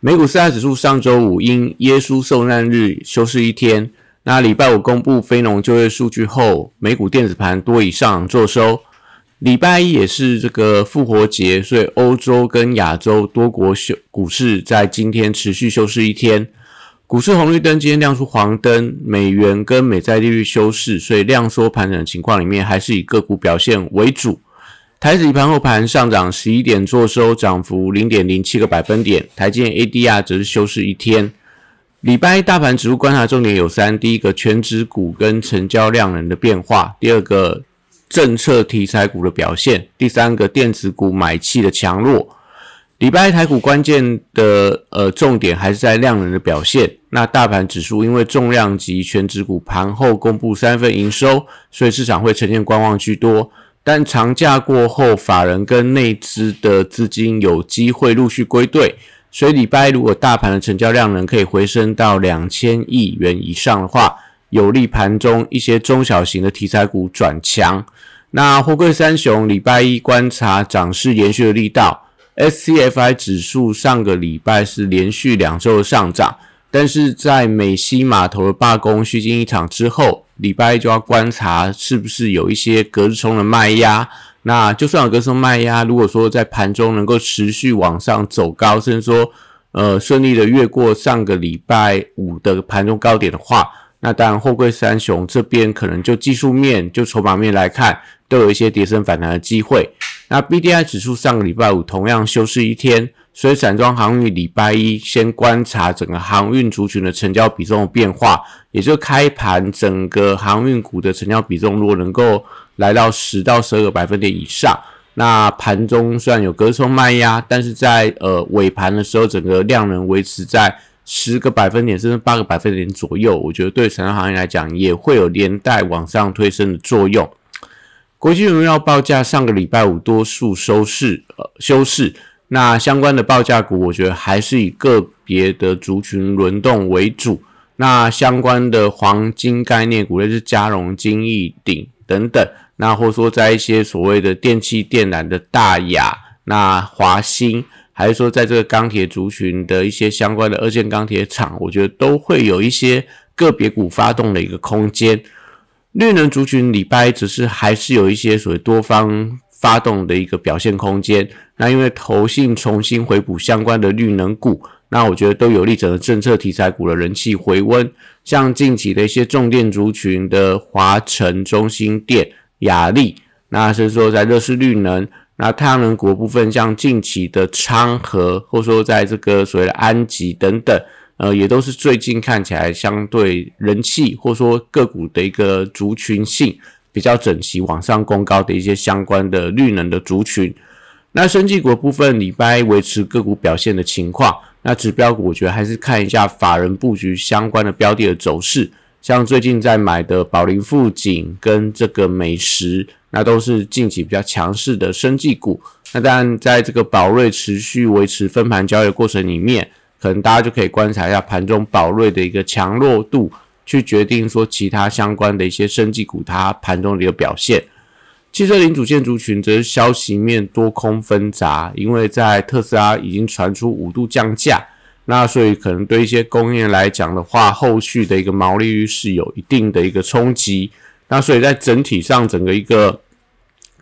美股四大指数上周五因耶稣受难日休市一天。那礼拜五公布非农就业数据后，美股电子盘多以上做收。礼拜一也是这个复活节，所以欧洲跟亚洲多国休股市在今天持续休市一天。股市红绿灯今天亮出黄灯，美元跟美债利率休市，所以量缩盘整的情况里面，还是以个股表现为主。台指盘后盘上涨十一点，做收涨幅零点零七个百分点。台积 ADR 则是休市一天。礼拜一大盘指数观察重点有三：第一个，全指股跟成交量能的变化；第二个，政策题材股的表现；第三个，电子股买气的强弱。礼拜一台股关键的呃重点还是在量能的表现。那大盘指数因为重量级全指股盘后公布三份营收，所以市场会呈现观望居多。但长假过后，法人跟内资的资金有机会陆续归队，所以礼拜如果大盘的成交量能可以回升到两千亿元以上的话，有利盘中一些中小型的题材股转强。那货柜三雄礼拜一观察涨势延续的力道，SCFI 指数上个礼拜是连续两周的上涨，但是在美西码头的罢工虚惊一场之后。礼拜一就要观察是不是有一些隔日冲的卖压，那就算有隔日冲卖压，如果说在盘中能够持续往上走高，甚至说呃顺利的越过上个礼拜五的盘中高点的话，那当然货柜三雄这边可能就技术面就筹码面来看，都有一些跌升反弹的机会。那 B D I 指数上个礼拜五同样休市一天。所以，散装航运礼拜一先观察整个航运族群的成交比重的变化，也就开盘整个航运股的成交比重，如果能够来到十到十二个百分点以上，那盘中虽然有隔冲卖压，但是在呃尾盘的时候，整个量能维持在十个百分点甚至八个百分点左右，我觉得对散装航运来讲也会有连带往上推升的作用。国际荣耀报价上个礼拜五多数收市，呃休市。那相关的报价股，我觉得还是以个别的族群轮动为主。那相关的黄金概念股，类似嘉荣、金益鼎等等，那或者说在一些所谓的电器电缆的大雅、那华兴，还是说在这个钢铁族群的一些相关的二线钢铁厂，我觉得都会有一些个别股发动的一个空间。绿能族群礼拜只是还是有一些所谓多方。发动的一个表现空间，那因为投信重新回补相关的绿能股，那我觉得都有利整个政策题材股的人气回温。像近期的一些重电族群的华晨、中心电、雅力，那是说在热市绿能，那太阳能股部分，像近期的昌河，或者说在这个所谓的安吉等等，呃，也都是最近看起来相对人气，或者说个股的一个族群性。比较整齐往上攻高的一些相关的绿能的族群，那生技股部分礼拜维持个股表现的情况，那指标股我觉得还是看一下法人布局相关的标的的走势，像最近在买的宝林富锦跟这个美食，那都是近期比较强势的生技股。那当然在这个宝瑞持续维持分盘交易的过程里面，可能大家就可以观察一下盘中宝瑞的一个强弱度。去决定说其他相关的一些生技股，它盘中的一个表现。汽车零组件族群则是消息面多空纷杂，因为在特斯拉已经传出五度降价，那所以可能对一些供应链来讲的话，后续的一个毛利率是有一定的一个冲击。那所以在整体上，整个一个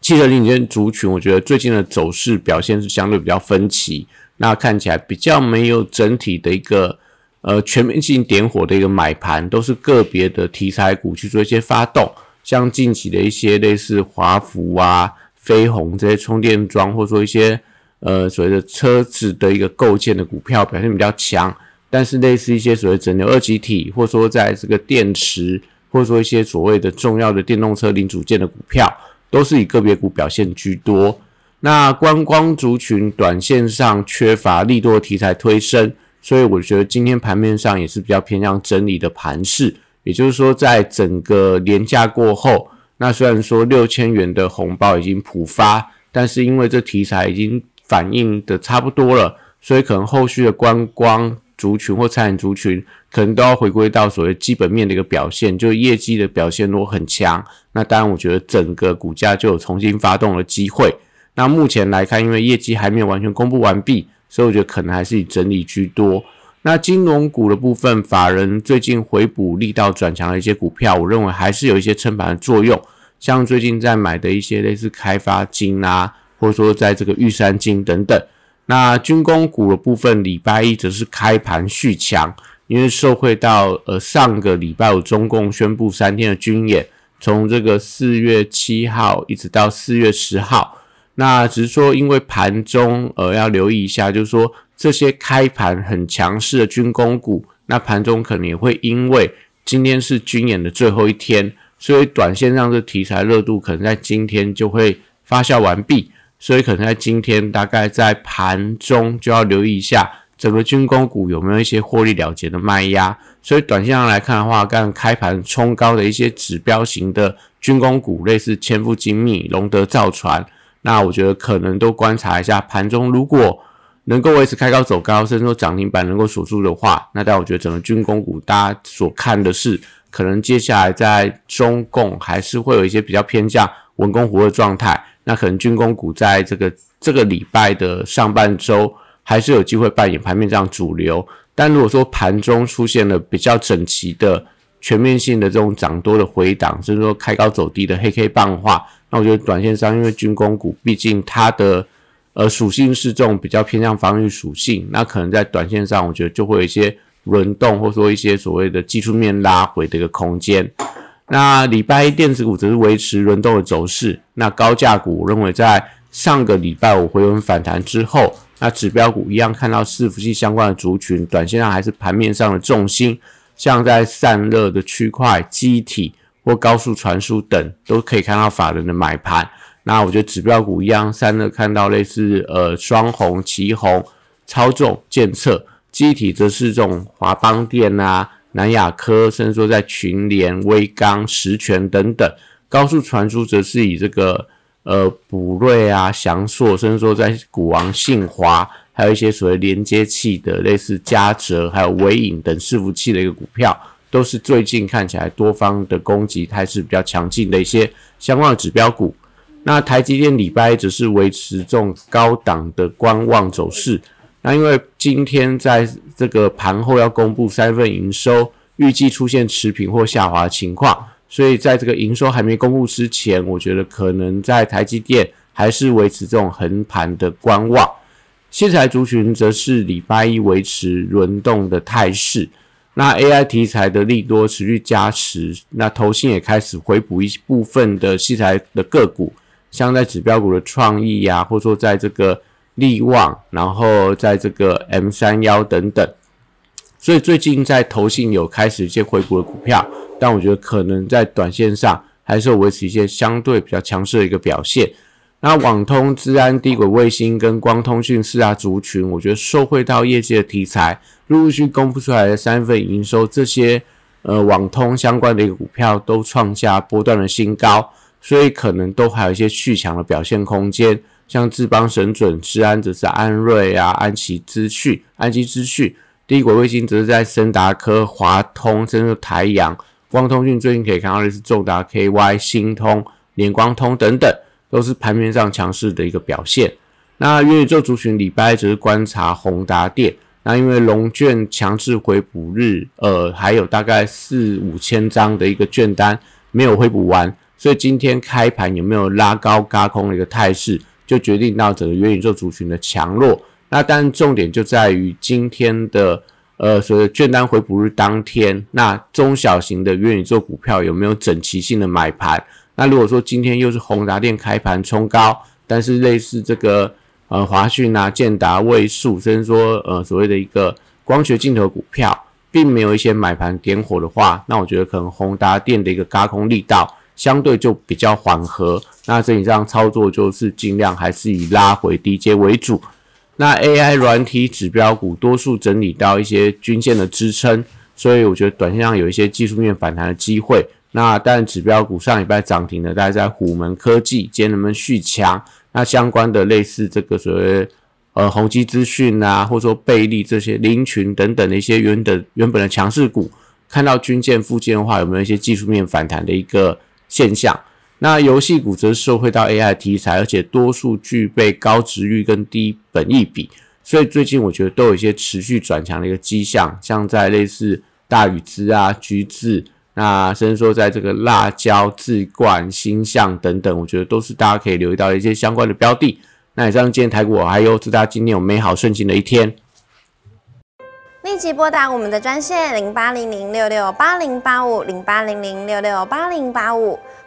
汽车零组件族群，我觉得最近的走势表现是相对比较分歧，那看起来比较没有整体的一个。呃，全面性点火的一个买盘，都是个别的题材股去做一些发动，像近期的一些类似华福啊、飞鸿这些充电桩，或者说一些呃所谓的车子的一个构建的股票表现比较强。但是类似一些所谓整流二极体，或者说在这个电池，或者说一些所谓的重要的电动车零组件的股票，都是以个别股表现居多。那观光族群短线上缺乏利多题材推升。所以我觉得今天盘面上也是比较偏向整理的盘势。也就是说，在整个年假过后，那虽然说六千元的红包已经普发，但是因为这题材已经反映的差不多了，所以可能后续的观光族群或餐饮族群，可能都要回归到所谓基本面的一个表现，就是业绩的表现如果很强，那当然我觉得整个股价就有重新发动的机会。那目前来看，因为业绩还没有完全公布完毕，所以我觉得可能还是以整理居多。那金融股的部分，法人最近回补力道转强的一些股票，我认为还是有一些撑盘的作用。像最近在买的一些类似开发金啊，或者说在这个玉山金等等。那军工股的部分，礼拜一则是开盘续强，因为受惠到呃上个礼拜五中共宣布三天的军演，从这个四月七号一直到四月十号。那只是说，因为盘中呃要留意一下，就是说这些开盘很强势的军工股，那盘中可能也会因为今天是军演的最后一天，所以短线上的题材热度可能在今天就会发酵完毕，所以可能在今天大概在盘中就要留意一下整个军工股有没有一些获利了结的卖压。所以短线上来看的话，刚开盘冲高的一些指标型的军工股，类似千富精密、龙德造船。那我觉得可能都观察一下盘中，如果能够维持开高走高，甚至说涨停板能够锁住的话，那但我觉得整个军工股大家所看的是，可能接下来在中共还是会有一些比较偏向文攻湖的状态。那可能军工股在这个这个礼拜的上半周还是有机会扮演盘面这样主流。但如果说盘中出现了比较整齐的全面性的这种涨多的回档，甚至说开高走低的黑 K 棒的话，那我觉得短线上，因为军工股毕竟它的呃属性是这种比较偏向防御属性，那可能在短线上，我觉得就会有一些轮动，或者说一些所谓的技术面拉回的一个空间。那礼拜一电子股则是维持轮动的走势。那高价股，我认为在上个礼拜五回稳反弹之后，那指标股一样看到伺服器相关的族群，短线上还是盘面上的重心，像在散热的区块、机体。或高速传输等都可以看到法人的买盘。那我觉得指标股一样，散热看到类似呃双红、旗红、超重、建测，机体则是这种华邦电啊、南亚科，甚至说在群联、威刚、实权等等。高速传输则是以这个呃补瑞啊、翔硕，甚至说在股王信华，还有一些所谓连接器的类似嘉泽，还有微影等伺服器的一个股票。都是最近看起来多方的攻击态势比较强劲的一些相关的指标股。那台积电礼拜只是维持这种高档的观望走势。那因为今天在这个盘后要公布三份营收，预计出现持平或下滑情况，所以在这个营收还没公布之前，我觉得可能在台积电还是维持这种横盘的观望。器材族群则是礼拜一维持轮动的态势。那 AI 题材的利多持续加持，那投信也开始回补一部分的器材的个股，像在指标股的创意呀，或者说在这个利旺，然后在这个 M 三幺等等，所以最近在投信有开始一些回补的股票，但我觉得可能在短线上还是维持一些相对比较强势的一个表现。那网通、治安、低轨卫星跟光通讯四大族群，我觉得受惠到业界的题材，陆陆续公布出来的三份营收，这些呃网通相关的一个股票都创下波段的新高，所以可能都还有一些续强的表现空间。像智邦、神准、治安则是安瑞啊、安琪资讯、安基资讯，低轨卫星则是在森达科、华通、甚至台阳、光通讯，最近可以看到的是重达 KY、星通、联光通等等。都是盘面上强势的一个表现。那元宇宙族群礼拜只是观察宏达电，那因为龙券强制回补日，呃，还有大概四五千张的一个券单没有回补完，所以今天开盘有没有拉高嘎空的一个态势，就决定到整个元宇宙族群的强弱。那但重点就在于今天的呃所谓券单回补日当天，那中小型的元宇宙股票有没有整齐性的买盘？那如果说今天又是宏达电开盘冲高，但是类似这个呃华讯啊、建达、位数，甚至说呃所谓的一个光学镜头股票，并没有一些买盘点火的话，那我觉得可能宏达电的一个轧空力道相对就比较缓和。那整体上操作就是尽量还是以拉回低阶为主。那 AI 软体指标股多数整理到一些均线的支撑，所以我觉得短线上有一些技术面反弹的机会。那但指标股上礼拜涨停的，大概在虎门科技，今天能不能续强？那相关的类似这个所谓呃宏基资讯啊，或者说贝利这些林群等等的一些原的原本的强势股，看到均线附近的话，有没有一些技术面反弹的一个现象？那游戏股则是受惠到 AI 题材，而且多数具备高值率跟低本益比，所以最近我觉得都有一些持续转强的一个迹象，像在类似大宇资啊、橘子，那甚至说在这个辣椒、自冠、星象等等，我觉得都是大家可以留意到一些相关的标的。那以上今天台股，还有祝大家今天有美好顺心的一天。立即拨打我们的专线零八零零六六八零八五零八零零六六八零八五。